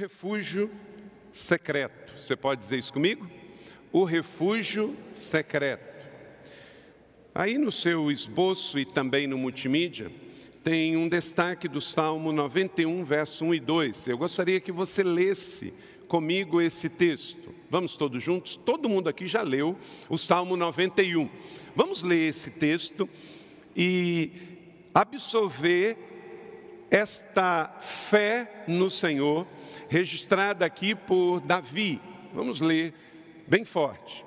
Refúgio secreto. Você pode dizer isso comigo? O refúgio secreto. Aí no seu esboço e também no multimídia, tem um destaque do Salmo 91, verso 1 e 2. Eu gostaria que você lesse comigo esse texto. Vamos todos juntos? Todo mundo aqui já leu o Salmo 91. Vamos ler esse texto e absorver esta fé no Senhor registrada aqui por Davi. Vamos ler bem forte.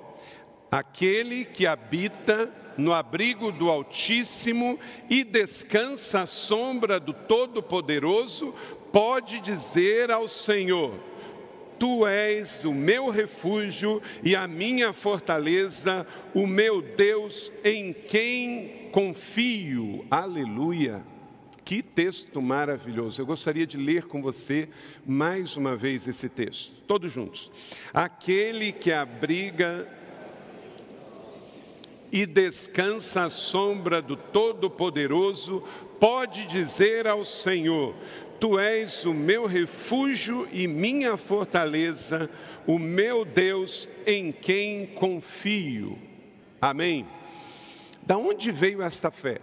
Aquele que habita no abrigo do Altíssimo e descansa à sombra do Todo-Poderoso, pode dizer ao Senhor: Tu és o meu refúgio e a minha fortaleza, o meu Deus em quem confio. Aleluia. Que texto maravilhoso. Eu gostaria de ler com você mais uma vez esse texto, todos juntos. Aquele que abriga e descansa à sombra do Todo-Poderoso, pode dizer ao Senhor: Tu és o meu refúgio e minha fortaleza, o meu Deus em quem confio. Amém. Da onde veio esta fé?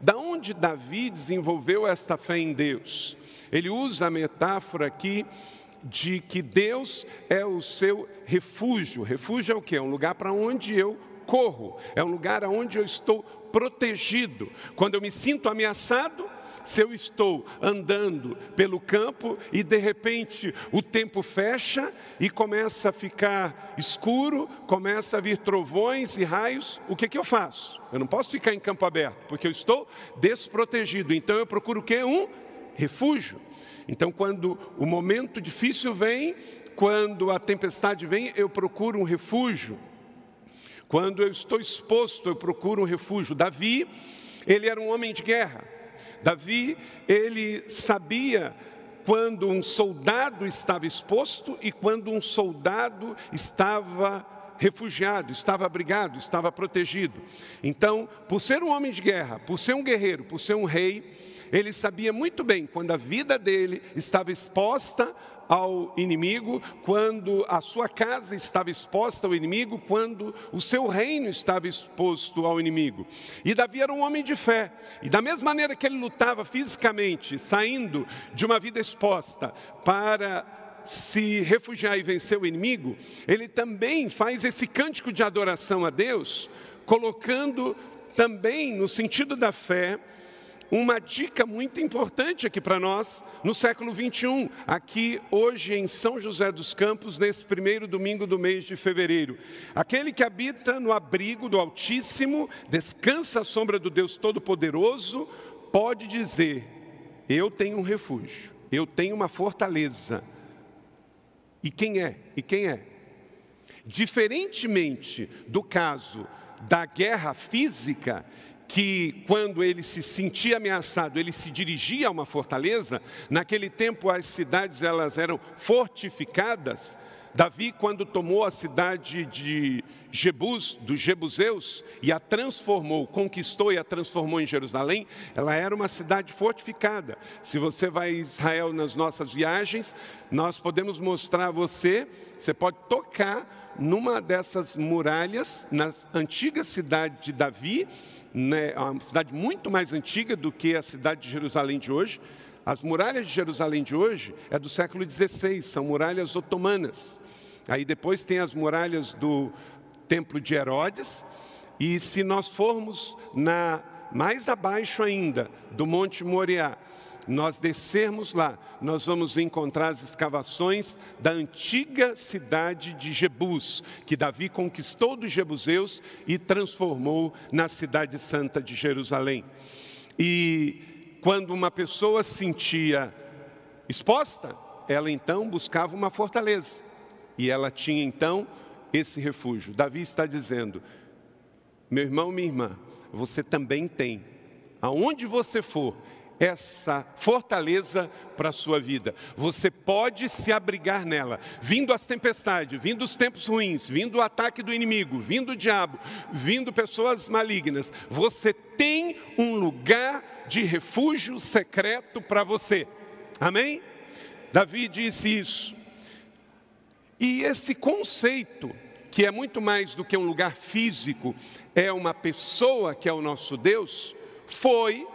Da onde Davi desenvolveu esta fé em Deus? Ele usa a metáfora aqui de que Deus é o seu refúgio. Refúgio é o que? É um lugar para onde eu corro, é um lugar onde eu estou protegido. Quando eu me sinto ameaçado, se eu estou andando pelo campo e de repente o tempo fecha e começa a ficar escuro, começa a vir trovões e raios, o que, que eu faço? Eu não posso ficar em campo aberto, porque eu estou desprotegido. Então eu procuro o que? Um refúgio. Então, quando o momento difícil vem, quando a tempestade vem, eu procuro um refúgio. Quando eu estou exposto, eu procuro um refúgio. Davi, ele era um homem de guerra. Davi, ele sabia quando um soldado estava exposto e quando um soldado estava refugiado, estava abrigado, estava protegido. Então, por ser um homem de guerra, por ser um guerreiro, por ser um rei, ele sabia muito bem quando a vida dele estava exposta ao inimigo, quando a sua casa estava exposta ao inimigo, quando o seu reino estava exposto ao inimigo. E Davi era um homem de fé, e da mesma maneira que ele lutava fisicamente, saindo de uma vida exposta para se refugiar e vencer o inimigo, ele também faz esse cântico de adoração a Deus, colocando também no sentido da fé uma dica muito importante aqui para nós no século 21, aqui hoje em São José dos Campos, nesse primeiro domingo do mês de fevereiro. Aquele que habita no abrigo do Altíssimo, descansa à sombra do Deus Todo-Poderoso, pode dizer: Eu tenho um refúgio, eu tenho uma fortaleza. E quem é? E quem é? Diferentemente do caso da guerra física, que quando ele se sentia ameaçado, ele se dirigia a uma fortaleza. Naquele tempo as cidades elas eram fortificadas. Davi, quando tomou a cidade de Jebus, dos Jebuseus, e a transformou, conquistou e a transformou em Jerusalém, ela era uma cidade fortificada. Se você vai a Israel nas nossas viagens, nós podemos mostrar a você, você pode tocar numa dessas muralhas, na antiga cidade de Davi, né, é uma cidade muito mais antiga do que a cidade de Jerusalém de hoje. As muralhas de Jerusalém de hoje é do século XVI, são muralhas otomanas. Aí depois tem as muralhas do Templo de Herodes. E se nós formos na mais abaixo ainda do Monte Moriá, nós descermos lá, nós vamos encontrar as escavações da antiga cidade de Jebus, que Davi conquistou dos jebuseus e transformou na cidade santa de Jerusalém. E quando uma pessoa se sentia exposta, ela então buscava uma fortaleza. E ela tinha então esse refúgio. Davi está dizendo: meu irmão, minha irmã, você também tem, aonde você for, essa fortaleza para a sua vida. Você pode se abrigar nela, vindo as tempestades, vindo os tempos ruins, vindo o ataque do inimigo, vindo o diabo, vindo pessoas malignas. Você tem um lugar de refúgio secreto para você. Amém? Davi disse isso. E esse conceito, que é muito mais do que um lugar físico, é uma pessoa que é o nosso Deus, foi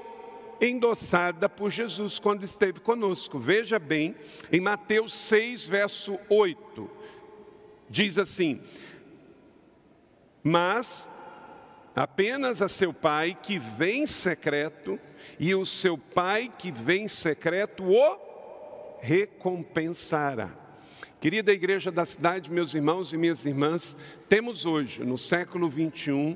endossada por Jesus quando esteve conosco. Veja bem, em Mateus 6, verso 8, diz assim: Mas apenas a seu pai que vem secreto, e o seu pai que vem secreto o recompensará. Querida igreja da cidade, meus irmãos e minhas irmãs, temos hoje, no século 21,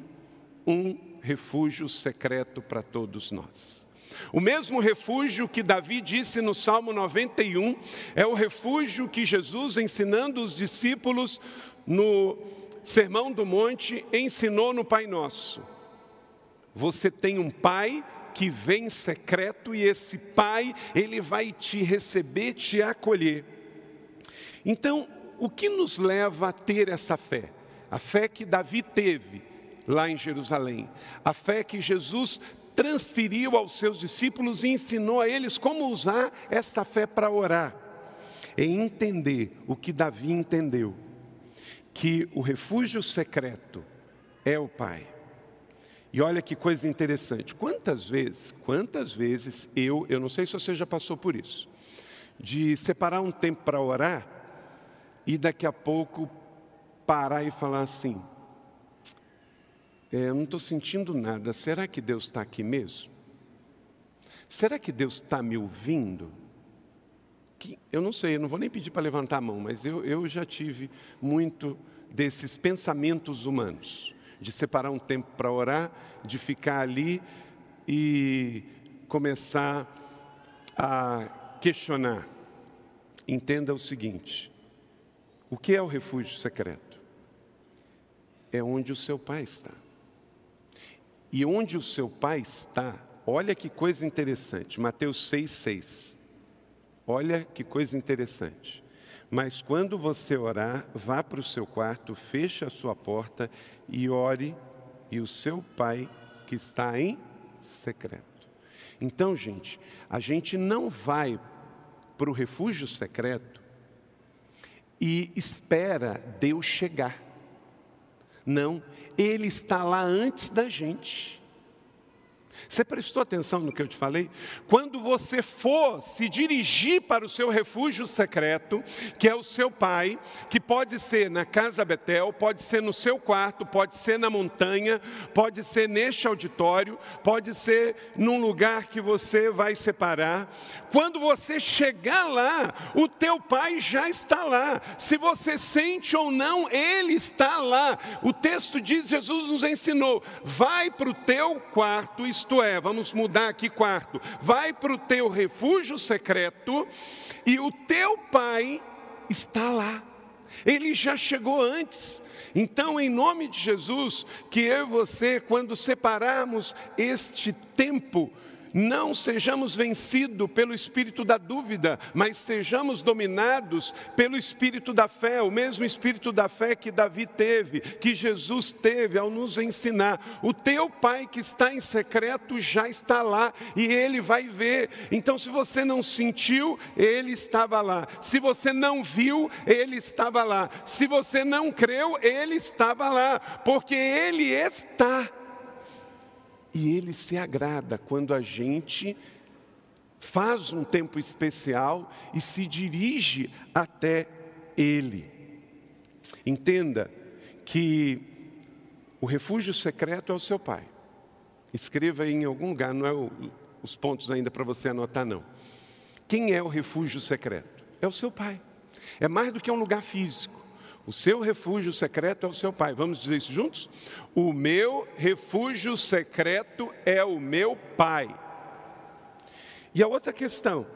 um refúgio secreto para todos nós. O mesmo refúgio que Davi disse no Salmo 91 é o refúgio que Jesus, ensinando os discípulos no Sermão do Monte, ensinou no Pai Nosso. Você tem um pai que vem secreto e esse pai, ele vai te receber, te acolher. Então, o que nos leva a ter essa fé? A fé que Davi teve lá em Jerusalém, a fé que Jesus transferiu aos seus discípulos e ensinou a eles como usar esta fé para orar. É entender o que Davi entendeu, que o refúgio secreto é o Pai. E olha que coisa interessante. Quantas vezes, quantas vezes eu, eu não sei se você já passou por isso, de separar um tempo para orar e daqui a pouco parar e falar assim: é, eu não estou sentindo nada, será que Deus está aqui mesmo? Será que Deus está me ouvindo? Que, eu não sei, eu não vou nem pedir para levantar a mão, mas eu, eu já tive muito desses pensamentos humanos de separar um tempo para orar, de ficar ali e começar a questionar. Entenda o seguinte: o que é o refúgio secreto? É onde o seu pai está. E onde o seu pai está, olha que coisa interessante, Mateus 6,6. Olha que coisa interessante. Mas quando você orar, vá para o seu quarto, feche a sua porta e ore, e o seu pai que está em secreto. Então, gente, a gente não vai para o refúgio secreto e espera Deus chegar. Não, Ele está lá antes da gente. Você prestou atenção no que eu te falei? Quando você for se dirigir para o seu refúgio secreto, que é o seu pai, que pode ser na casa Betel, pode ser no seu quarto, pode ser na montanha, pode ser neste auditório, pode ser num lugar que você vai separar. Quando você chegar lá, o teu pai já está lá. Se você sente ou não, ele está lá. O texto diz, Jesus nos ensinou: vai para o teu quarto, isto é, vamos mudar aqui quarto, vai para o teu refúgio secreto e o teu pai está lá. Ele já chegou antes. Então, em nome de Jesus, que eu e você, quando separarmos este tempo não sejamos vencidos pelo espírito da dúvida, mas sejamos dominados pelo espírito da fé, o mesmo espírito da fé que Davi teve, que Jesus teve ao nos ensinar. O teu pai que está em secreto já está lá e ele vai ver. Então, se você não sentiu, ele estava lá. Se você não viu, ele estava lá. Se você não creu, ele estava lá, porque ele está e ele se agrada quando a gente faz um tempo especial e se dirige até ele. Entenda que o refúgio secreto é o seu pai. Escreva aí em algum lugar, não é o, os pontos ainda para você anotar, não. Quem é o refúgio secreto? É o seu pai. É mais do que um lugar físico. O seu refúgio secreto é o seu pai. Vamos dizer isso juntos? O meu refúgio secreto é o meu pai. E a outra questão: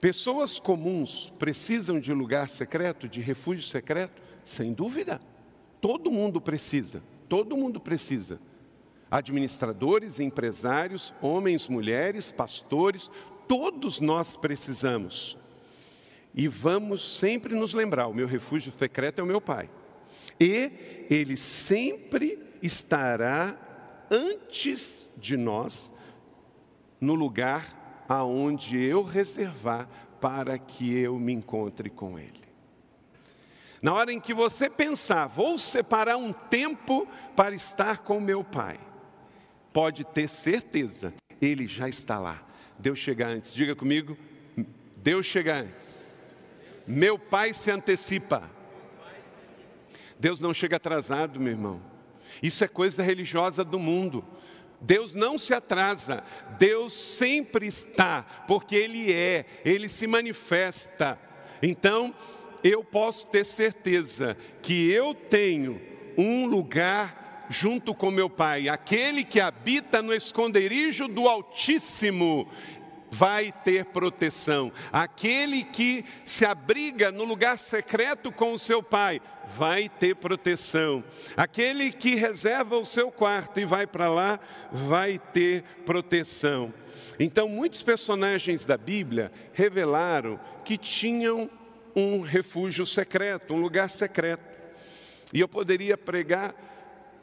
pessoas comuns precisam de lugar secreto, de refúgio secreto? Sem dúvida. Todo mundo precisa, todo mundo precisa. Administradores, empresários, homens, mulheres, pastores, todos nós precisamos. E vamos sempre nos lembrar: o meu refúgio secreto é o meu Pai. E Ele sempre estará antes de nós, no lugar aonde eu reservar para que eu me encontre com Ele. Na hora em que você pensar, vou separar um tempo para estar com meu Pai, pode ter certeza, Ele já está lá. Deus chega antes, diga comigo, Deus chega antes. Meu Pai se antecipa. Deus não chega atrasado, meu irmão. Isso é coisa religiosa do mundo. Deus não se atrasa, Deus sempre está, porque Ele é, Ele se manifesta. Então, eu posso ter certeza que eu tenho um lugar junto com meu Pai, aquele que habita no esconderijo do Altíssimo, vai ter proteção. Aquele que se abriga no lugar secreto com o seu pai vai ter proteção. Aquele que reserva o seu quarto e vai para lá vai ter proteção. Então, muitos personagens da Bíblia revelaram que tinham um refúgio secreto, um lugar secreto. E eu poderia pregar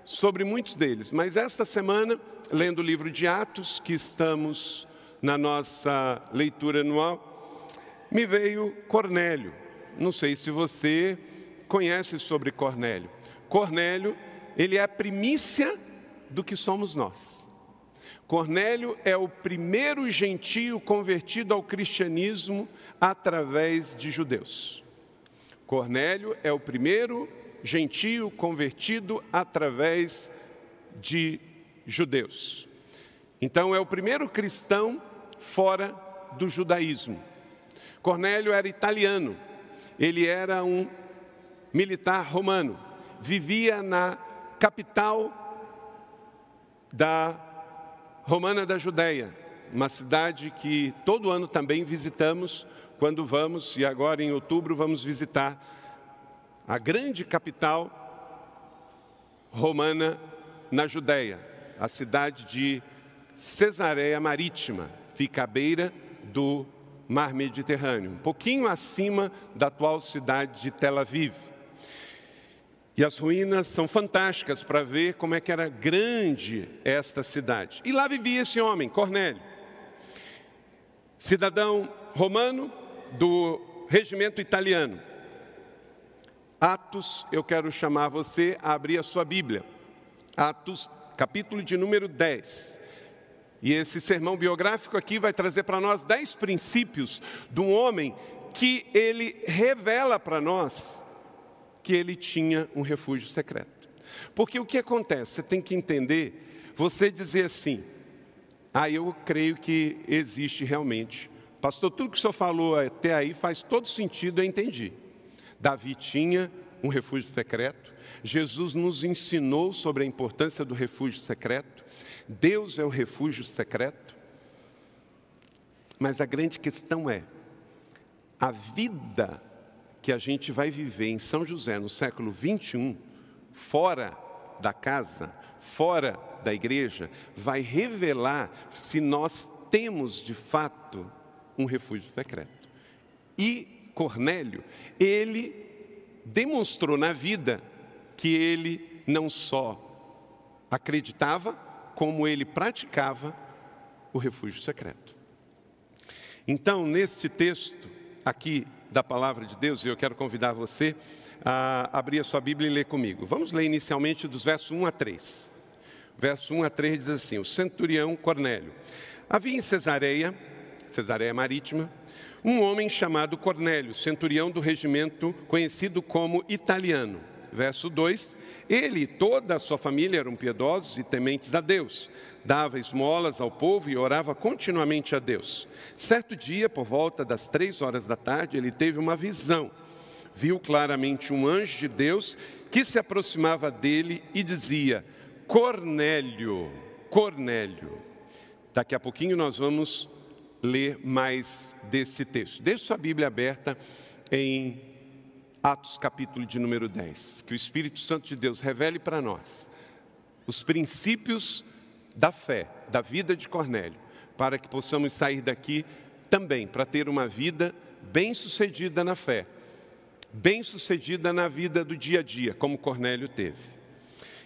sobre muitos deles, mas esta semana, lendo o livro de Atos, que estamos na nossa leitura anual, me veio Cornélio. Não sei se você conhece sobre Cornélio. Cornélio, ele é a primícia do que somos nós. Cornélio é o primeiro gentio convertido ao cristianismo através de judeus. Cornélio é o primeiro gentio convertido através de judeus. Então, é o primeiro cristão fora do judaísmo. Cornélio era italiano, ele era um militar romano, vivia na capital da Romana da Judéia, uma cidade que todo ano também visitamos quando vamos, e agora em outubro vamos visitar a grande capital romana na Judéia, a cidade de Cesareia Marítima, fica à beira do mar Mediterrâneo, um pouquinho acima da atual cidade de Tel Aviv. E as ruínas são fantásticas para ver como é que era grande esta cidade. E lá vivia esse homem, Cornélio, cidadão romano do regimento italiano. Atos, eu quero chamar você a abrir a sua Bíblia. Atos, capítulo de número 10. E esse sermão biográfico aqui vai trazer para nós dez princípios de um homem que ele revela para nós que ele tinha um refúgio secreto. Porque o que acontece? Você tem que entender, você dizer assim, ah, eu creio que existe realmente. Pastor, tudo que o senhor falou até aí faz todo sentido, eu entendi. Davi tinha um refúgio secreto, Jesus nos ensinou sobre a importância do refúgio secreto. Deus é o refúgio secreto. Mas a grande questão é: a vida que a gente vai viver em São José no século 21, fora da casa, fora da igreja, vai revelar se nós temos de fato um refúgio secreto. E Cornélio, ele demonstrou na vida que ele não só acreditava, como ele praticava o refúgio secreto. Então, neste texto aqui da palavra de Deus, eu quero convidar você a abrir a sua Bíblia e ler comigo. Vamos ler inicialmente dos versos 1 a 3. Verso 1 a 3 diz assim: O centurião Cornélio. Havia em Cesareia, Cesareia Marítima, um homem chamado Cornélio, centurião do regimento conhecido como italiano. Verso 2: Ele e toda a sua família eram piedosos e tementes a Deus. Dava esmolas ao povo e orava continuamente a Deus. Certo dia, por volta das três horas da tarde, ele teve uma visão. Viu claramente um anjo de Deus que se aproximava dele e dizia: Cornélio, Cornélio. Daqui a pouquinho nós vamos ler mais desse texto. Deixe sua Bíblia aberta em Atos capítulo de número 10. Que o Espírito Santo de Deus revele para nós os princípios da fé, da vida de Cornélio, para que possamos sair daqui também para ter uma vida bem-sucedida na fé, bem-sucedida na vida do dia a dia, como Cornélio teve.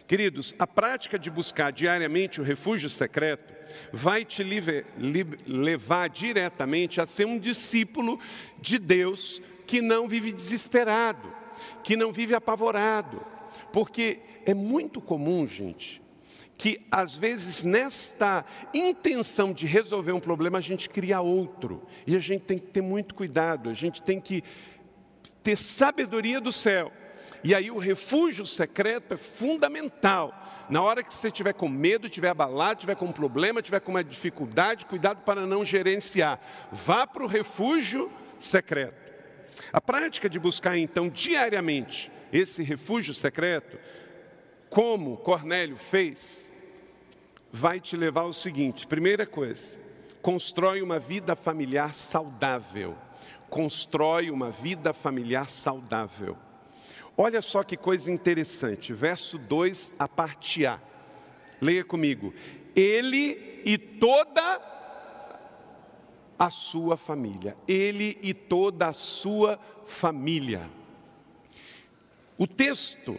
Queridos, a prática de buscar diariamente o refúgio secreto vai te levar diretamente a ser um discípulo de Deus que não vive desesperado, que não vive apavorado, porque é muito comum, gente, que às vezes nesta intenção de resolver um problema a gente cria outro, e a gente tem que ter muito cuidado, a gente tem que ter sabedoria do céu e aí o refúgio secreto é fundamental. Na hora que você estiver com medo, estiver abalado, estiver com um problema, estiver com uma dificuldade, cuidado para não gerenciar. Vá para o refúgio secreto. A prática de buscar então diariamente esse refúgio secreto, como Cornélio fez, vai te levar ao seguinte: primeira coisa, constrói uma vida familiar saudável. Constrói uma vida familiar saudável. Olha só que coisa interessante, verso 2, a parte A. Leia comigo. Ele e toda a sua família. Ele e toda a sua família. O texto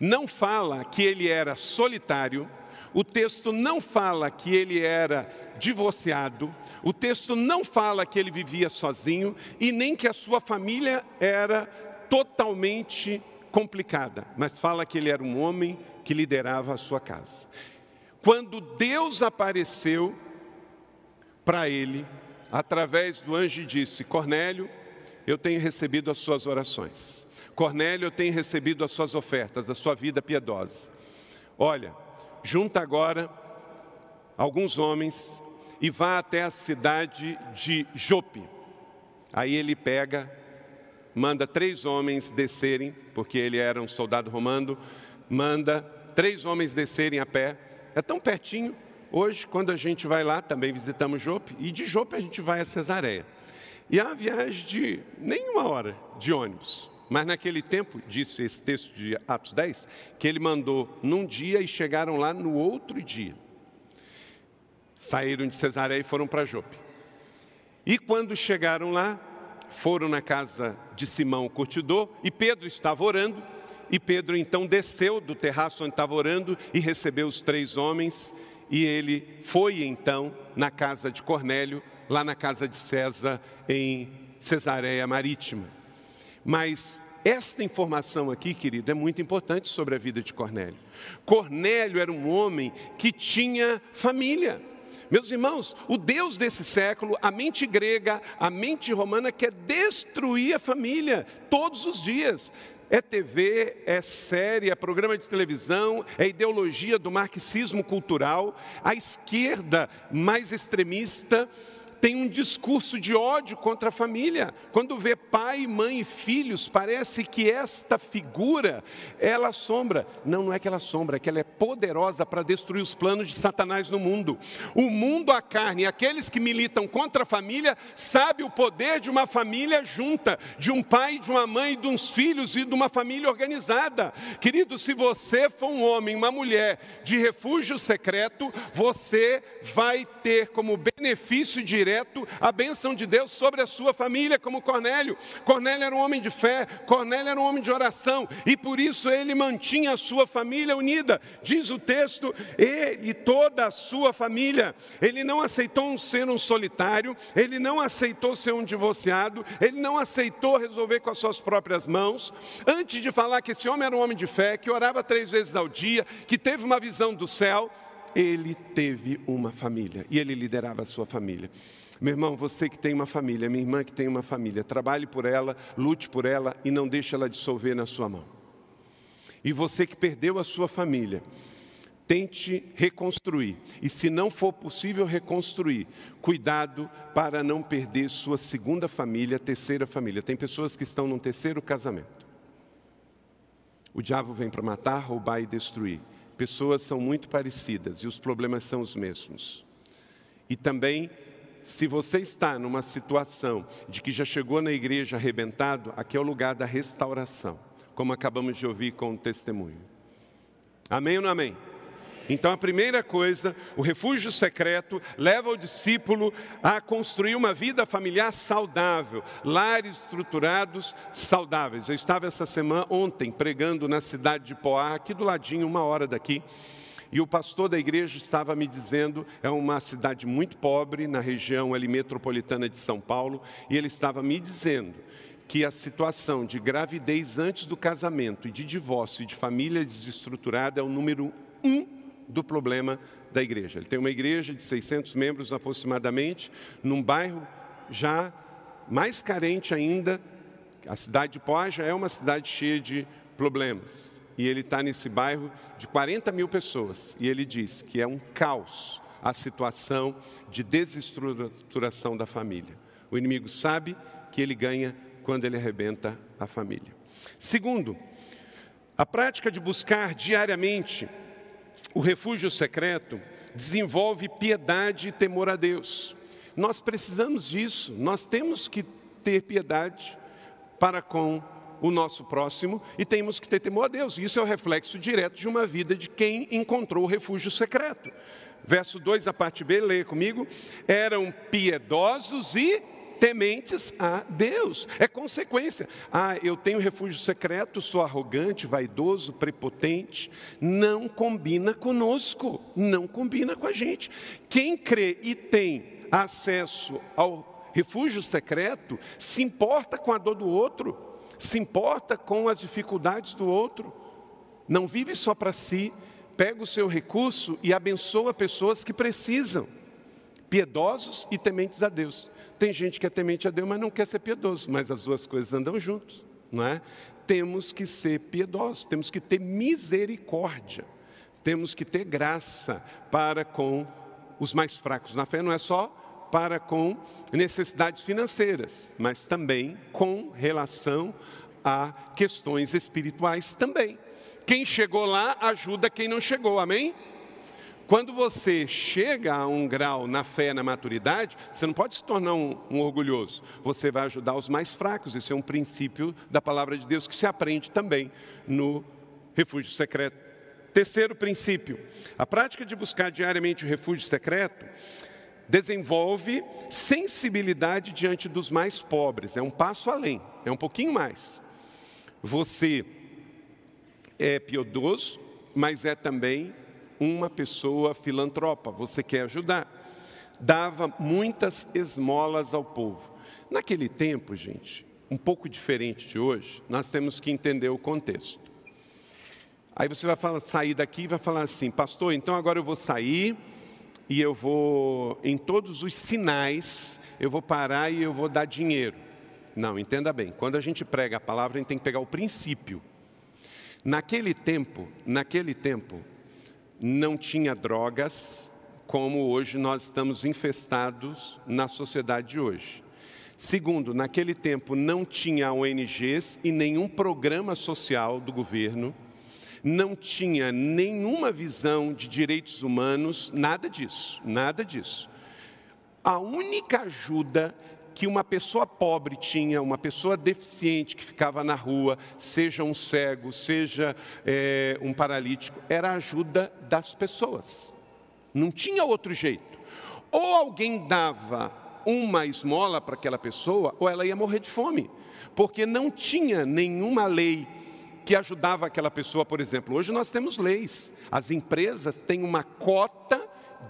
não fala que ele era solitário, o texto não fala que ele era divorciado, o texto não fala que ele vivia sozinho e nem que a sua família era totalmente complicada, mas fala que ele era um homem que liderava a sua casa. Quando Deus apareceu para ele, através do anjo, disse: Cornélio, eu tenho recebido as suas orações. Cornélio, eu tenho recebido as suas ofertas, a sua vida piedosa. Olha, junta agora alguns homens e vá até a cidade de Jope. Aí ele pega manda três homens descerem, porque ele era um soldado romano, manda três homens descerem a pé. É tão pertinho. Hoje, quando a gente vai lá, também visitamos Jope, e de Jope a gente vai a Cesareia. E é uma viagem de nenhuma hora de ônibus. Mas naquele tempo, disse esse texto de Atos 10, que ele mandou num dia e chegaram lá no outro dia. Saíram de Cesareia e foram para Jope. E quando chegaram lá, foram na casa de Simão curtidor e Pedro estava orando. E Pedro então desceu do terraço onde estava orando e recebeu os três homens. E ele foi então na casa de Cornélio, lá na casa de César, em Cesareia Marítima. Mas esta informação aqui, querido, é muito importante sobre a vida de Cornélio. Cornélio era um homem que tinha família. Meus irmãos, o Deus desse século, a mente grega, a mente romana quer destruir a família todos os dias. É TV, é série, é programa de televisão, é ideologia do marxismo cultural. A esquerda mais extremista tem um discurso de ódio contra a família. Quando vê pai, mãe e filhos, parece que esta figura, ela assombra. Não, não é que ela assombra, é que ela é poderosa para destruir os planos de Satanás no mundo. O mundo, a carne, aqueles que militam contra a família, sabe o poder de uma família junta, de um pai, de uma mãe, de uns filhos e de uma família organizada. Querido, se você for um homem, uma mulher de refúgio secreto, você vai ter como benefício direto a bênção de Deus sobre a sua família, como Cornélio. Cornélio era um homem de fé, Cornélio era um homem de oração, e por isso ele mantinha a sua família unida. Diz o texto, e, e toda a sua família. Ele não aceitou ser um solitário, ele não aceitou ser um divorciado, ele não aceitou resolver com as suas próprias mãos. Antes de falar que esse homem era um homem de fé, que orava três vezes ao dia, que teve uma visão do céu, ele teve uma família e ele liderava a sua família. Meu irmão, você que tem uma família, minha irmã que tem uma família, trabalhe por ela, lute por ela e não deixe ela dissolver na sua mão. E você que perdeu a sua família, tente reconstruir. E se não for possível reconstruir, cuidado para não perder sua segunda família, terceira família. Tem pessoas que estão num terceiro casamento. O diabo vem para matar, roubar e destruir. Pessoas são muito parecidas e os problemas são os mesmos. E também, se você está numa situação de que já chegou na igreja arrebentado, aqui é o lugar da restauração, como acabamos de ouvir com o testemunho. Amém ou não amém? Então, a primeira coisa, o refúgio secreto leva o discípulo a construir uma vida familiar saudável, lares estruturados saudáveis. Eu estava essa semana, ontem, pregando na cidade de Poá, aqui do ladinho, uma hora daqui. E o pastor da igreja estava me dizendo, é uma cidade muito pobre, na região ali metropolitana de São Paulo, e ele estava me dizendo que a situação de gravidez antes do casamento e de divórcio e de família desestruturada é o número um do problema da igreja. Ele tem uma igreja de 600 membros aproximadamente, num bairro já mais carente ainda. A cidade de Poá já é uma cidade cheia de problemas e ele está nesse bairro de 40 mil pessoas. E ele diz que é um caos a situação de desestruturação da família. O inimigo sabe que ele ganha quando ele arrebenta a família. Segundo, a prática de buscar diariamente o refúgio secreto desenvolve piedade e temor a Deus. Nós precisamos disso, nós temos que ter piedade para com o nosso próximo e temos que ter temor a Deus. Isso é o reflexo direto de uma vida de quem encontrou o refúgio secreto. Verso 2, a parte B, leia comigo. Eram piedosos e tementes a Deus. É consequência. Ah, eu tenho refúgio secreto, sou arrogante, vaidoso, prepotente. Não combina conosco, não combina com a gente. Quem crê e tem acesso ao refúgio secreto se importa com a dor do outro se importa com as dificuldades do outro, não vive só para si, pega o seu recurso e abençoa pessoas que precisam, piedosos e tementes a Deus. Tem gente que é temente a Deus, mas não quer ser piedoso, mas as duas coisas andam juntos, não é? Temos que ser piedosos, temos que ter misericórdia, temos que ter graça para com os mais fracos na fé, não é só para com necessidades financeiras, mas também com relação a questões espirituais também. Quem chegou lá ajuda quem não chegou, amém? Quando você chega a um grau na fé, na maturidade, você não pode se tornar um, um, orgulhoso. Você vai ajudar os mais fracos. Esse é um princípio da palavra de Deus que se aprende também no refúgio secreto. Terceiro princípio: a prática de buscar diariamente o refúgio secreto desenvolve sensibilidade diante dos mais pobres. É um passo além, é um pouquinho mais. Você é piedoso, mas é também uma pessoa filantropa, você quer ajudar. Dava muitas esmolas ao povo. Naquele tempo, gente, um pouco diferente de hoje, nós temos que entender o contexto. Aí você vai falar, sair daqui e vai falar assim, pastor, então agora eu vou sair e eu vou, em todos os sinais, eu vou parar e eu vou dar dinheiro. Não, entenda bem, quando a gente prega a palavra, a gente tem que pegar o princípio. Naquele tempo, naquele tempo, não tinha drogas como hoje nós estamos infestados na sociedade de hoje. Segundo, naquele tempo não tinha ONGs e nenhum programa social do governo não tinha nenhuma visão de direitos humanos, nada disso, nada disso. A única ajuda que uma pessoa pobre tinha, uma pessoa deficiente que ficava na rua, seja um cego, seja é, um paralítico, era a ajuda das pessoas. Não tinha outro jeito. Ou alguém dava uma esmola para aquela pessoa, ou ela ia morrer de fome, porque não tinha nenhuma lei que ajudava aquela pessoa, por exemplo. Hoje nós temos leis, as empresas têm uma cota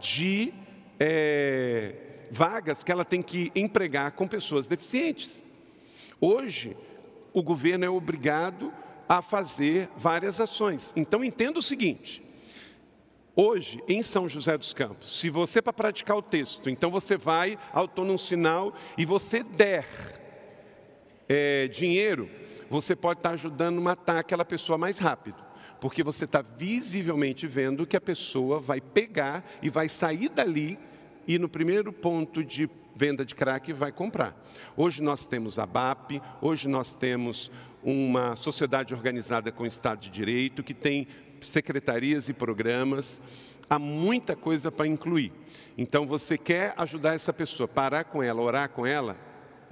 de é, vagas que ela tem que empregar com pessoas deficientes. Hoje, o governo é obrigado a fazer várias ações. Então, entenda o seguinte: Hoje, em São José dos Campos, se você para praticar o texto, então você vai ao num sinal e você der é, dinheiro, você pode estar ajudando a matar aquela pessoa mais rápido. Porque você está visivelmente vendo que a pessoa vai pegar e vai sair dali e no primeiro ponto de venda de crack vai comprar. Hoje nós temos a BAP, hoje nós temos uma sociedade organizada com Estado de Direito, que tem secretarias e programas. há muita coisa para incluir. Então, você quer ajudar essa pessoa, parar com ela, orar com ela,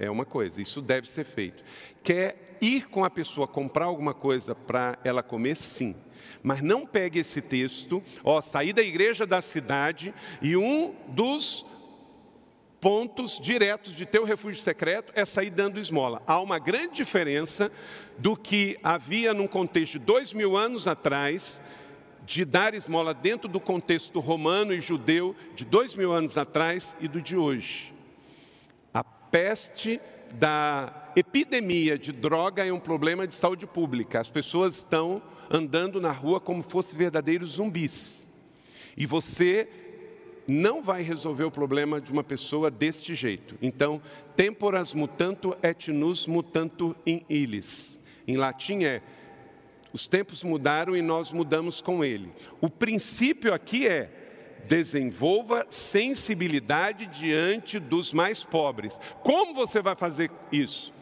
é uma coisa, isso deve ser feito. Quer ir com a pessoa comprar alguma coisa para ela comer? Sim. Mas não pegue esse texto, ó, sair da igreja da cidade e um dos pontos diretos de teu refúgio secreto é sair dando esmola. Há uma grande diferença do que havia num contexto de dois mil anos atrás, de dar esmola dentro do contexto romano e judeu de dois mil anos atrás e do de hoje. Peste da epidemia de droga é um problema de saúde pública. As pessoas estão andando na rua como fossem verdadeiros zumbis. E você não vai resolver o problema de uma pessoa deste jeito. Então, temporas mutanto et nus mutanto in illis. Em latim é os tempos mudaram e nós mudamos com ele. O princípio aqui é desenvolva sensibilidade diante dos mais pobres. Como você vai fazer isso?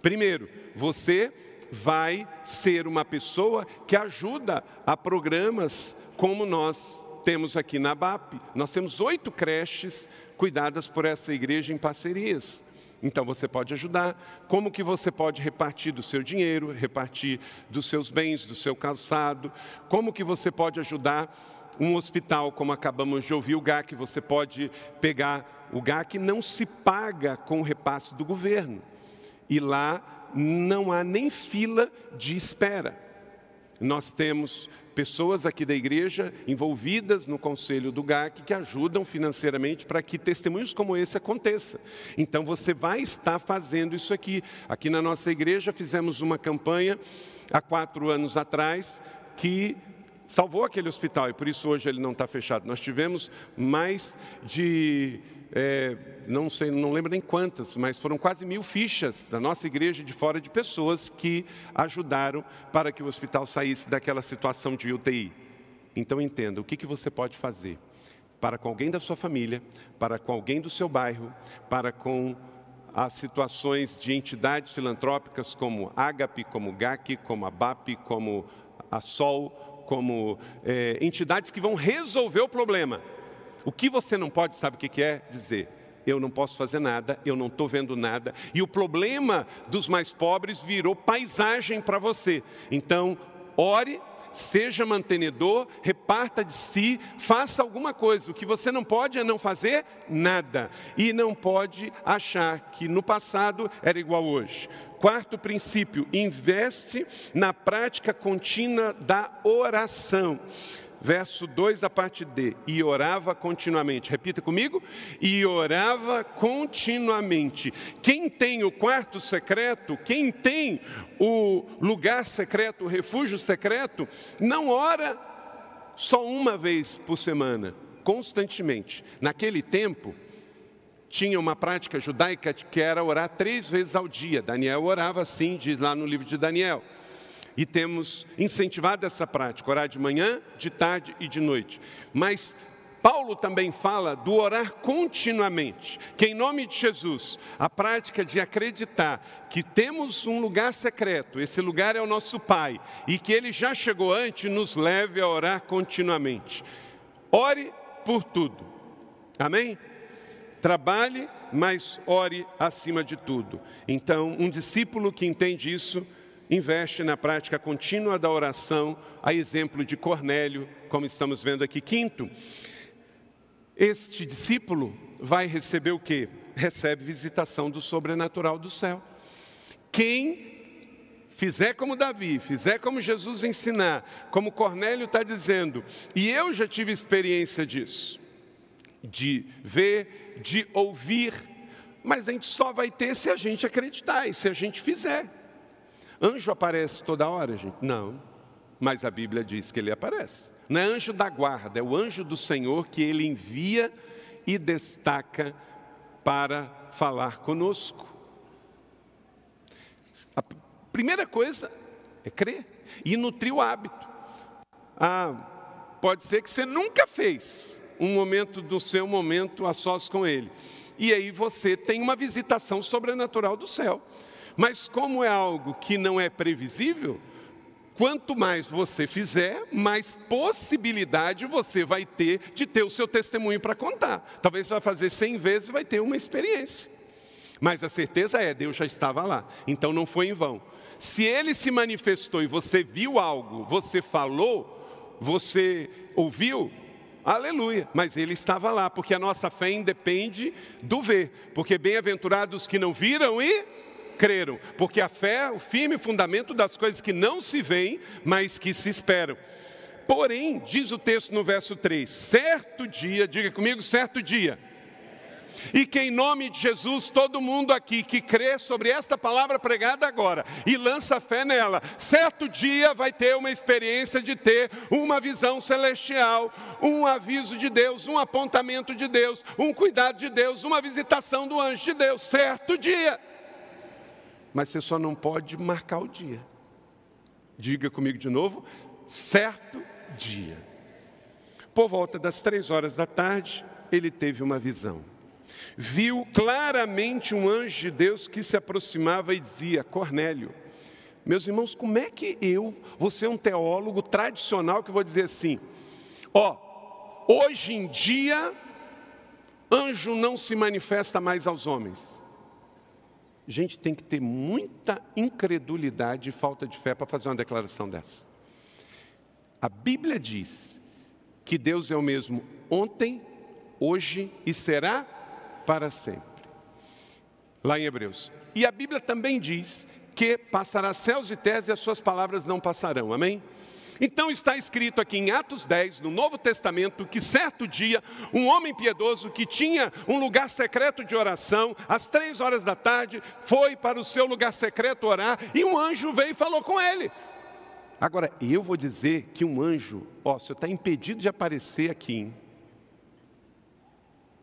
Primeiro, você vai ser uma pessoa que ajuda a programas como nós temos aqui na BAP. Nós temos oito creches cuidadas por essa igreja em parcerias. Então você pode ajudar. Como que você pode repartir do seu dinheiro, repartir dos seus bens, do seu calçado? Como que você pode ajudar um hospital, como acabamos de ouvir o GAC, você pode pegar o GAC não se paga com o repasse do governo. E lá não há nem fila de espera. Nós temos pessoas aqui da igreja envolvidas no conselho do GAC que ajudam financeiramente para que testemunhos como esse aconteça. Então você vai estar fazendo isso aqui. Aqui na nossa igreja fizemos uma campanha há quatro anos atrás que salvou aquele hospital e por isso hoje ele não está fechado. Nós tivemos mais de é, não sei, não lembro nem quantas, mas foram quase mil fichas da nossa igreja de fora de pessoas que ajudaram para que o hospital saísse daquela situação de UTI. Então entenda, o que, que você pode fazer para com alguém da sua família, para com alguém do seu bairro, para com as situações de entidades filantrópicas como Agape, como GAC, como a BAP, como a SOL, como é, entidades que vão resolver o problema o que você não pode, sabe o que é? Dizer, eu não posso fazer nada, eu não estou vendo nada. E o problema dos mais pobres virou paisagem para você. Então, ore, seja mantenedor, reparta de si, faça alguma coisa. O que você não pode é não fazer nada. E não pode achar que no passado era igual hoje. Quarto princípio, investe na prática contínua da oração verso 2 da parte D, e orava continuamente. Repita comigo: e orava continuamente. Quem tem o quarto secreto, quem tem o lugar secreto, o refúgio secreto, não ora só uma vez por semana, constantemente. Naquele tempo, tinha uma prática judaica que era orar três vezes ao dia. Daniel orava assim, diz lá no livro de Daniel e temos incentivado essa prática, orar de manhã, de tarde e de noite. Mas Paulo também fala do orar continuamente, que em nome de Jesus, a prática de acreditar que temos um lugar secreto, esse lugar é o nosso Pai, e que Ele já chegou antes, nos leve a orar continuamente. Ore por tudo, amém? Trabalhe, mas ore acima de tudo. Então, um discípulo que entende isso, investe na prática contínua da oração, a exemplo de Cornélio, como estamos vendo aqui. Quinto, este discípulo vai receber o que? Recebe visitação do sobrenatural do céu. Quem fizer como Davi, fizer como Jesus ensinar, como Cornélio está dizendo, e eu já tive experiência disso, de ver, de ouvir, mas a gente só vai ter se a gente acreditar e se a gente fizer. Anjo aparece toda hora, gente? Não. Mas a Bíblia diz que ele aparece. Não é anjo da guarda, é o anjo do Senhor que ele envia e destaca para falar conosco. A primeira coisa é crer e nutrir o hábito. Ah, pode ser que você nunca fez um momento do seu momento a sós com ele. E aí você tem uma visitação sobrenatural do céu. Mas como é algo que não é previsível, quanto mais você fizer, mais possibilidade você vai ter de ter o seu testemunho para contar. Talvez você vai fazer 100 vezes e vai ter uma experiência. Mas a certeza é, Deus já estava lá, então não foi em vão. Se ele se manifestou e você viu algo, você falou, você ouviu, aleluia, mas ele estava lá, porque a nossa fé independe do ver, porque bem-aventurados que não viram e creram, porque a fé é o firme fundamento das coisas que não se veem, mas que se esperam. Porém, diz o texto no verso 3: certo dia, diga comigo, certo dia. E que em nome de Jesus, todo mundo aqui que crê sobre esta palavra pregada agora e lança fé nela, certo dia vai ter uma experiência de ter uma visão celestial, um aviso de Deus, um apontamento de Deus, um cuidado de Deus, uma visitação do anjo de Deus, certo dia. Mas você só não pode marcar o dia. Diga comigo de novo, certo dia. Por volta das três horas da tarde, ele teve uma visão viu claramente um anjo de Deus que se aproximava e dizia: Cornélio, meus irmãos, como é que eu, vou ser um teólogo tradicional que vou dizer assim: ó, hoje em dia, anjo não se manifesta mais aos homens. Gente tem que ter muita incredulidade e falta de fé para fazer uma declaração dessa. A Bíblia diz que Deus é o mesmo ontem, hoje e será para sempre. Lá em Hebreus. E a Bíblia também diz que passará céus e terras e as suas palavras não passarão. Amém? Então está escrito aqui em Atos 10, no Novo Testamento, que certo dia um homem piedoso que tinha um lugar secreto de oração, às três horas da tarde, foi para o seu lugar secreto orar e um anjo veio e falou com ele. Agora, eu vou dizer que um anjo, ó, você está impedido de aparecer aqui. Hein?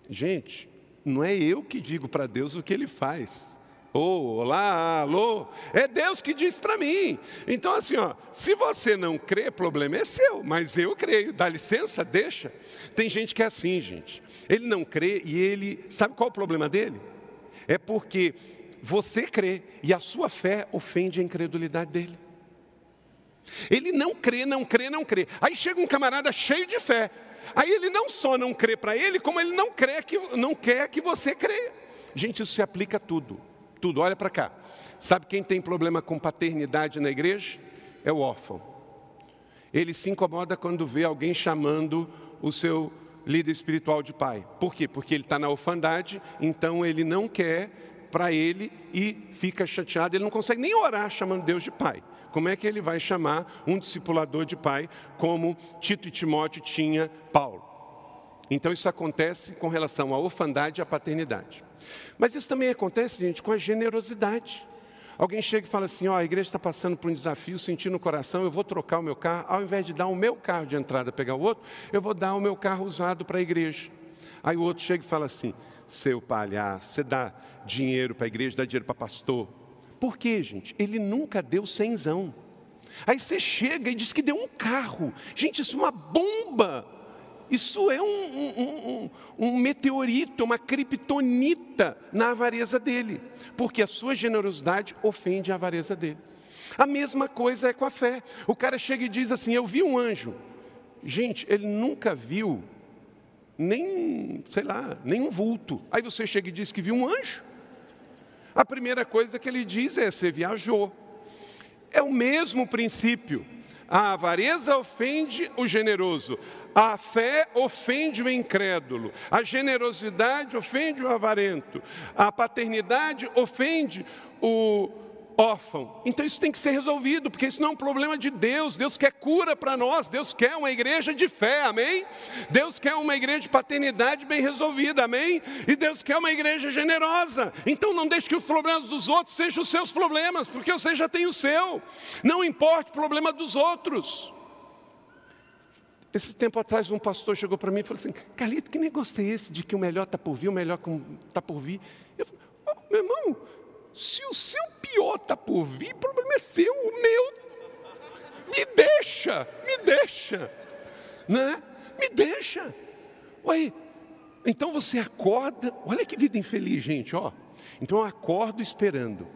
Gente, não é eu que digo para Deus o que ele faz. Oh, olá, alô, é Deus que diz para mim. Então, assim, ó, se você não crê, problema é seu, mas eu creio. Dá licença, deixa. Tem gente que é assim, gente. Ele não crê e ele. Sabe qual é o problema dele? É porque você crê e a sua fé ofende a incredulidade dele. Ele não crê, não crê, não crê. Aí chega um camarada cheio de fé. Aí ele não só não crê para ele, como ele não, crê que, não quer que você creia. Gente, isso se aplica a tudo. Tudo, olha para cá. Sabe quem tem problema com paternidade na igreja? É o órfão. Ele se incomoda quando vê alguém chamando o seu líder espiritual de pai. Por quê? Porque ele está na orfandade, então ele não quer para ele e fica chateado, ele não consegue nem orar chamando Deus de pai. Como é que ele vai chamar um discipulador de pai, como Tito e Timóteo tinha Paulo? Então isso acontece com relação à orfandade e à paternidade. Mas isso também acontece, gente, com a generosidade. Alguém chega e fala assim: ó, a igreja está passando por um desafio, sentindo no coração, eu vou trocar o meu carro, ao invés de dar o meu carro de entrada pegar o outro, eu vou dar o meu carro usado para a igreja. Aí o outro chega e fala assim: seu palhaço, você dá dinheiro para a igreja, dá dinheiro para pastor, por quê, gente? Ele nunca deu cenzão. Aí você chega e diz que deu um carro. Gente, isso é uma bomba. Isso é um, um, um, um meteorito, uma criptonita na avareza dele. Porque a sua generosidade ofende a avareza dele. A mesma coisa é com a fé. O cara chega e diz assim: Eu vi um anjo. Gente, ele nunca viu nem, sei lá, nem um vulto. Aí você chega e diz que viu um anjo. A primeira coisa que ele diz é: você viajou. É o mesmo princípio. A avareza ofende o generoso, a fé ofende o incrédulo, a generosidade ofende o avarento, a paternidade ofende o órfão. Então isso tem que ser resolvido, porque isso não é um problema de Deus. Deus quer cura para nós, Deus quer uma igreja de fé, amém? Deus quer uma igreja de paternidade bem resolvida, amém? E Deus quer uma igreja generosa. Então não deixe que os problemas dos outros sejam os seus problemas, porque você já tem o seu. Não importa o problema dos outros. Esse tempo atrás, um pastor chegou para mim e falou assim: Carlito, que negócio é esse de que o melhor está por vir, o melhor está por vir? Eu falei, oh, meu irmão, se o seu pior está por vir, o problema é seu, o meu. Me deixa, me deixa. Né? Me deixa. Ué, então você acorda, olha que vida infeliz, gente, ó. Então eu acordo esperando.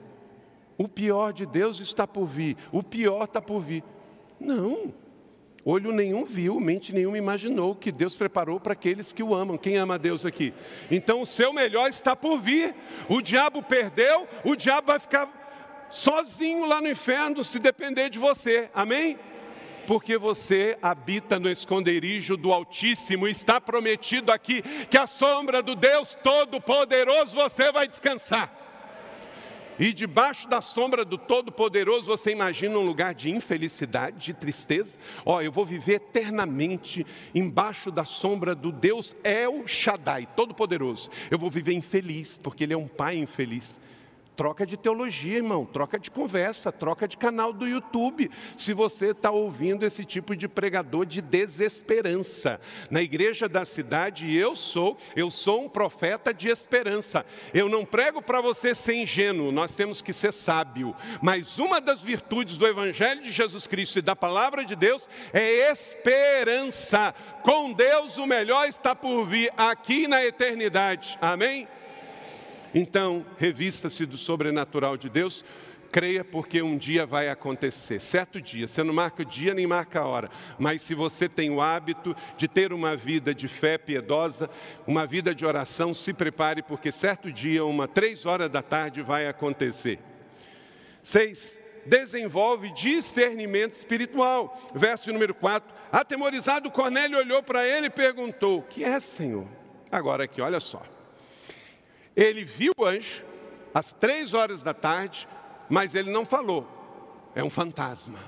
O pior de Deus está por vir, o pior está por vir. Não. Olho nenhum viu, mente nenhuma imaginou que Deus preparou para aqueles que o amam. Quem ama Deus aqui? Então o seu melhor está por vir. O diabo perdeu, o diabo vai ficar sozinho lá no inferno se depender de você. Amém? Porque você habita no esconderijo do Altíssimo, está prometido aqui que a sombra do Deus Todo-Poderoso você vai descansar. E debaixo da sombra do Todo-Poderoso, você imagina um lugar de infelicidade, de tristeza? Ó, oh, eu vou viver eternamente embaixo da sombra do Deus El Shaddai, Todo-Poderoso. Eu vou viver infeliz, porque Ele é um pai infeliz. Troca de teologia, irmão, troca de conversa, troca de canal do YouTube. Se você está ouvindo esse tipo de pregador de desesperança. Na igreja da cidade, eu sou, eu sou um profeta de esperança. Eu não prego para você ser ingênuo, nós temos que ser sábio. Mas uma das virtudes do Evangelho de Jesus Cristo e da palavra de Deus é esperança. Com Deus o melhor está por vir aqui na eternidade. Amém? Então, revista-se do sobrenatural de Deus, creia porque um dia vai acontecer, certo dia. Você não marca o dia nem marca a hora, mas se você tem o hábito de ter uma vida de fé piedosa, uma vida de oração, se prepare porque certo dia, uma três horas da tarde, vai acontecer. Seis, desenvolve discernimento espiritual. Verso número 4. Atemorizado, Cornélio olhou para ele e perguntou: O que é, Senhor? Agora aqui, olha só. Ele viu o anjo às três horas da tarde, mas ele não falou, é um fantasma.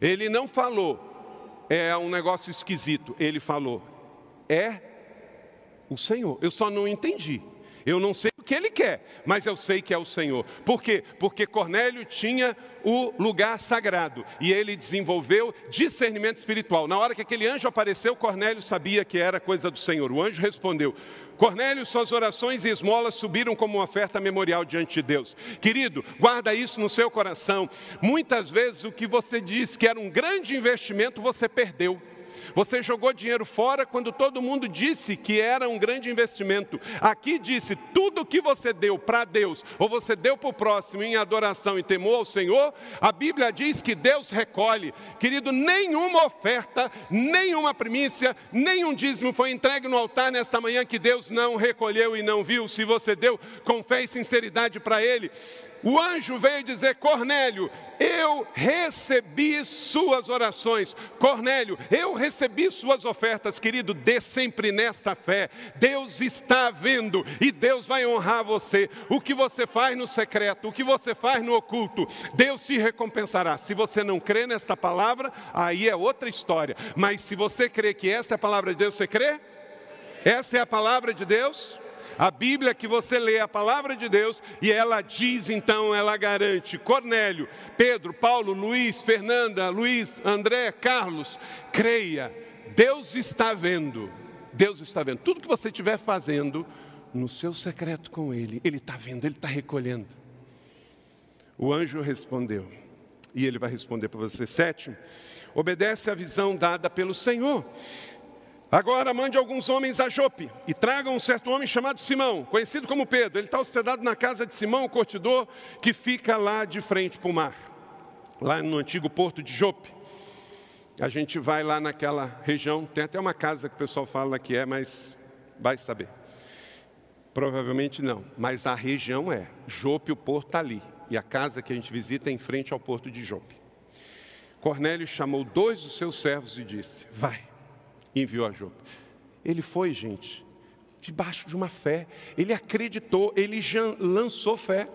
Ele não falou, é um negócio esquisito. Ele falou, é o Senhor. Eu só não entendi. Eu não sei que ele quer, mas eu sei que é o Senhor. Por quê? Porque Cornélio tinha o lugar sagrado e ele desenvolveu discernimento espiritual. Na hora que aquele anjo apareceu, Cornélio sabia que era coisa do Senhor. O anjo respondeu: Cornélio, suas orações e esmolas subiram como uma oferta memorial diante de Deus. Querido, guarda isso no seu coração. Muitas vezes o que você disse que era um grande investimento, você perdeu. Você jogou dinheiro fora quando todo mundo disse que era um grande investimento. Aqui disse: tudo que você deu para Deus, ou você deu para o próximo em adoração e temor ao Senhor, a Bíblia diz que Deus recolhe. Querido, nenhuma oferta, nenhuma primícia, nenhum dízimo foi entregue no altar nesta manhã que Deus não recolheu e não viu. Se você deu com fé e sinceridade para Ele, o anjo veio dizer: Cornélio, eu recebi suas orações. Cornélio, eu recebi suas ofertas, querido. Dê sempre nesta fé. Deus está vendo e Deus vai honrar você. O que você faz no secreto, o que você faz no oculto, Deus te recompensará. Se você não crê nesta palavra, aí é outra história. Mas se você crê que esta é a palavra de Deus, você crê? Esta é a palavra de Deus? A Bíblia que você lê a palavra de Deus e ela diz então, ela garante, Cornélio, Pedro, Paulo, Luiz, Fernanda, Luiz, André, Carlos, creia, Deus está vendo, Deus está vendo. Tudo que você estiver fazendo no seu secreto com Ele, Ele está vendo, Ele está recolhendo. O anjo respondeu, e ele vai responder para você. Sétimo, obedece à visão dada pelo Senhor. Agora mande alguns homens a Jope e tragam um certo homem chamado Simão, conhecido como Pedro. Ele está hospedado na casa de Simão, o cortidor, que fica lá de frente para o mar, lá no antigo porto de Jope. A gente vai lá naquela região, tem até uma casa que o pessoal fala que é, mas vai saber. Provavelmente não, mas a região é. Jope, o porto está ali. E a casa que a gente visita é em frente ao porto de Jope. Cornélio chamou dois dos seus servos e disse: Vai enviou a Jope. Ele foi, gente, debaixo de uma fé. Ele acreditou, ele lançou fé.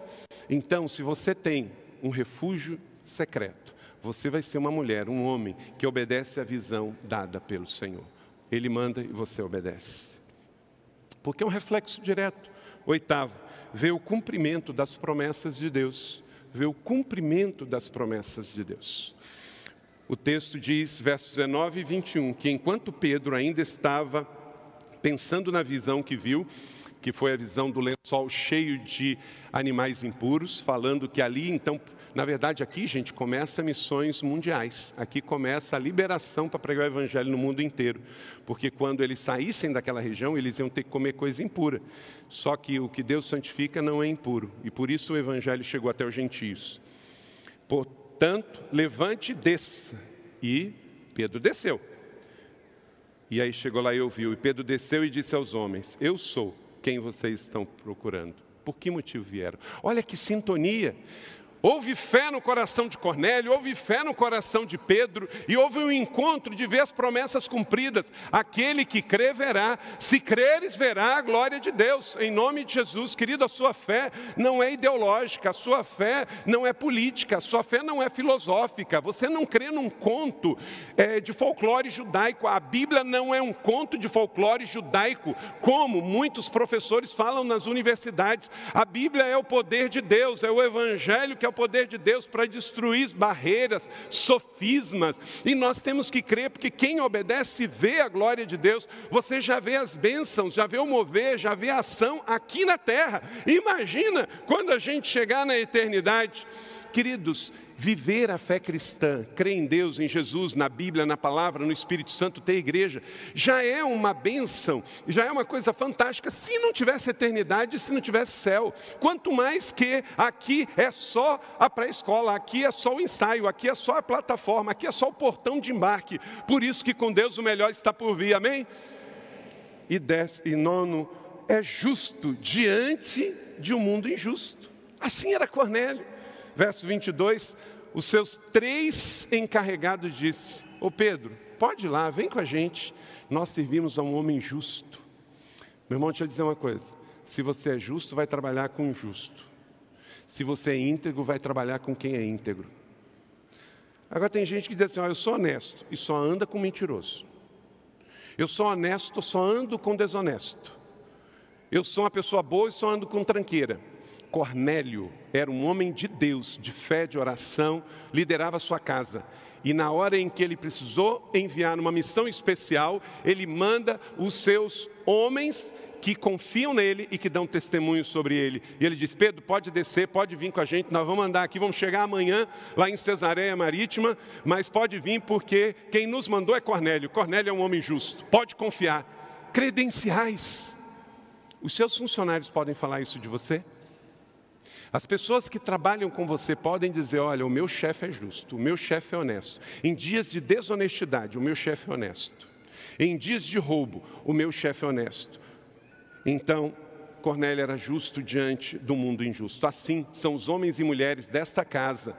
Então, se você tem um refúgio secreto, você vai ser uma mulher, um homem que obedece à visão dada pelo Senhor. Ele manda e você obedece. Porque é um reflexo direto. Oitavo, vê o cumprimento das promessas de Deus. Vê o cumprimento das promessas de Deus. O texto diz, versos 19 e 21, que enquanto Pedro ainda estava pensando na visão que viu, que foi a visão do lençol cheio de animais impuros, falando que ali, então, na verdade, aqui, gente, começa missões mundiais. Aqui começa a liberação para pregar o evangelho no mundo inteiro. Porque quando eles saíssem daquela região, eles iam ter que comer coisa impura. Só que o que Deus santifica não é impuro. E por isso o evangelho chegou até os gentios. Por Portanto, levante e desça. E Pedro desceu. E aí chegou lá e ouviu. E Pedro desceu e disse aos homens: Eu sou quem vocês estão procurando. Por que motivo vieram? Olha que sintonia. Houve fé no coração de Cornélio, houve fé no coração de Pedro, e houve um encontro de ver as promessas cumpridas. Aquele que crê verá, se creres, verá a glória de Deus, em nome de Jesus. Querido, a sua fé não é ideológica, a sua fé não é política, a sua fé não é filosófica. Você não crê num conto é, de folclore judaico, a Bíblia não é um conto de folclore judaico, como muitos professores falam nas universidades. A Bíblia é o poder de Deus, é o Evangelho que é o poder de Deus para destruir barreiras, sofismas. E nós temos que crer, porque quem obedece vê a glória de Deus. Você já vê as bênçãos, já vê o mover, já vê a ação aqui na terra. Imagina quando a gente chegar na eternidade. Queridos, viver a fé cristã, crer em Deus, em Jesus, na Bíblia, na palavra, no Espírito Santo, ter igreja, já é uma bênção, já é uma coisa fantástica. Se não tivesse eternidade, se não tivesse céu, quanto mais que aqui é só a pré-escola, aqui é só o ensaio, aqui é só a plataforma, aqui é só o portão de embarque. Por isso que com Deus o melhor está por vir, amém? E, dez, e nono, é justo diante de um mundo injusto. Assim era Cornélio verso 22, os seus três encarregados disse: Ô Pedro, pode ir lá, vem com a gente. Nós servimos a um homem justo. Meu irmão, deixa eu dizer uma coisa: se você é justo, vai trabalhar com o justo. Se você é íntegro, vai trabalhar com quem é íntegro. Agora tem gente que diz assim: ó, eu sou honesto e só anda com mentiroso. Eu sou honesto, só ando com desonesto. Eu sou uma pessoa boa e só ando com tranqueira. Cornélio era um homem de Deus, de fé, de oração, liderava sua casa. E na hora em que ele precisou enviar uma missão especial, ele manda os seus homens que confiam nele e que dão testemunho sobre ele. E ele diz: Pedro, pode descer, pode vir com a gente, nós vamos andar aqui, vamos chegar amanhã lá em Cesareia Marítima, mas pode vir porque quem nos mandou é Cornélio. Cornélio é um homem justo, pode confiar. Credenciais. Os seus funcionários podem falar isso de você? As pessoas que trabalham com você podem dizer: olha, o meu chefe é justo, o meu chefe é honesto. Em dias de desonestidade, o meu chefe é honesto. Em dias de roubo, o meu chefe é honesto. Então, Cornélio era justo diante do mundo injusto. Assim são os homens e mulheres desta casa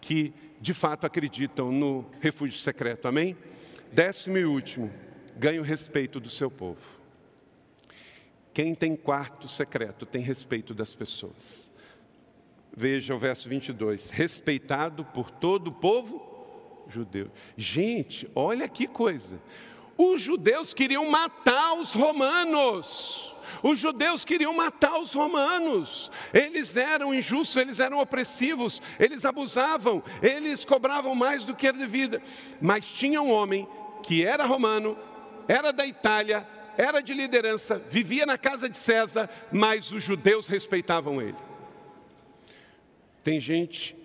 que de fato acreditam no refúgio secreto. Amém? Décimo e último, ganha o respeito do seu povo. Quem tem quarto secreto tem respeito das pessoas. Veja o verso 22. Respeitado por todo o povo judeu. Gente, olha que coisa. Os judeus queriam matar os romanos. Os judeus queriam matar os romanos. Eles eram injustos, eles eram opressivos, eles abusavam, eles cobravam mais do que era devido. Mas tinha um homem que era romano, era da Itália, era de liderança, vivia na casa de César, mas os judeus respeitavam ele. Tem gente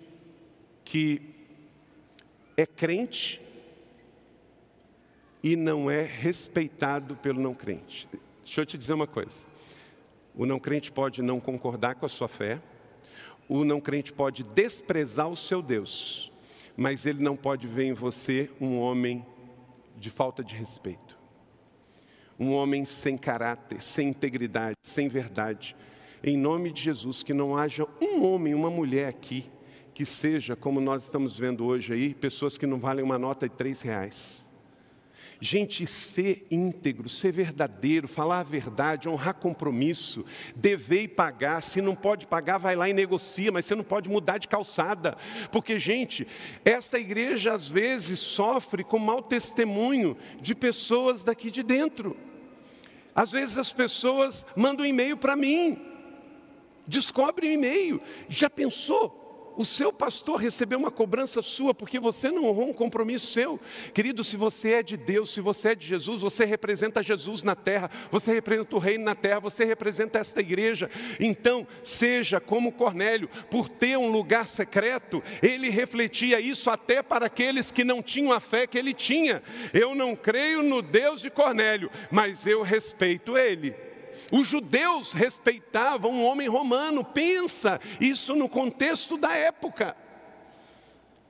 que é crente e não é respeitado pelo não crente. Deixa eu te dizer uma coisa. O não crente pode não concordar com a sua fé, o não crente pode desprezar o seu Deus, mas ele não pode ver em você um homem de falta de respeito. Um homem sem caráter, sem integridade, sem verdade em nome de Jesus, que não haja um homem, uma mulher aqui, que seja, como nós estamos vendo hoje aí, pessoas que não valem uma nota de três reais. Gente, ser íntegro, ser verdadeiro, falar a verdade, honrar compromisso, dever e pagar. Se não pode pagar, vai lá e negocia, mas você não pode mudar de calçada. Porque, gente, esta igreja às vezes sofre com mau testemunho de pessoas daqui de dentro. Às vezes as pessoas mandam um e-mail para mim. Descobre o e-mail. Já pensou? O seu pastor recebeu uma cobrança sua porque você não honrou um compromisso seu. Querido, se você é de Deus, se você é de Jesus, você representa Jesus na terra, você representa o reino na terra, você representa esta igreja. Então, seja como Cornélio, por ter um lugar secreto, ele refletia isso até para aqueles que não tinham a fé que ele tinha. Eu não creio no Deus de Cornélio, mas eu respeito ele. Os judeus respeitavam um homem romano, pensa isso no contexto da época.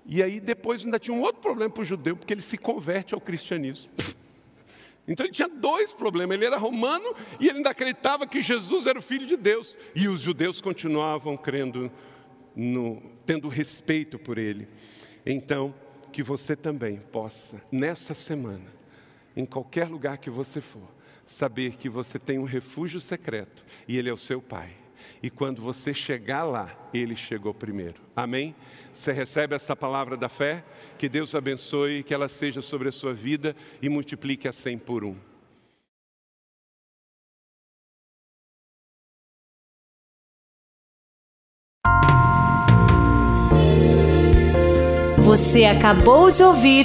E aí depois ainda tinha um outro problema para o judeu, porque ele se converte ao cristianismo. Então ele tinha dois problemas. Ele era romano e ele ainda acreditava que Jesus era o filho de Deus. E os judeus continuavam crendo, no, tendo respeito por ele. Então, que você também possa, nessa semana, em qualquer lugar que você for, saber que você tem um refúgio secreto e Ele é o seu Pai. E quando você chegar lá, Ele chegou primeiro. Amém? Você recebe essa palavra da fé? Que Deus abençoe, que ela seja sobre a sua vida e multiplique a cem por um. Você acabou de ouvir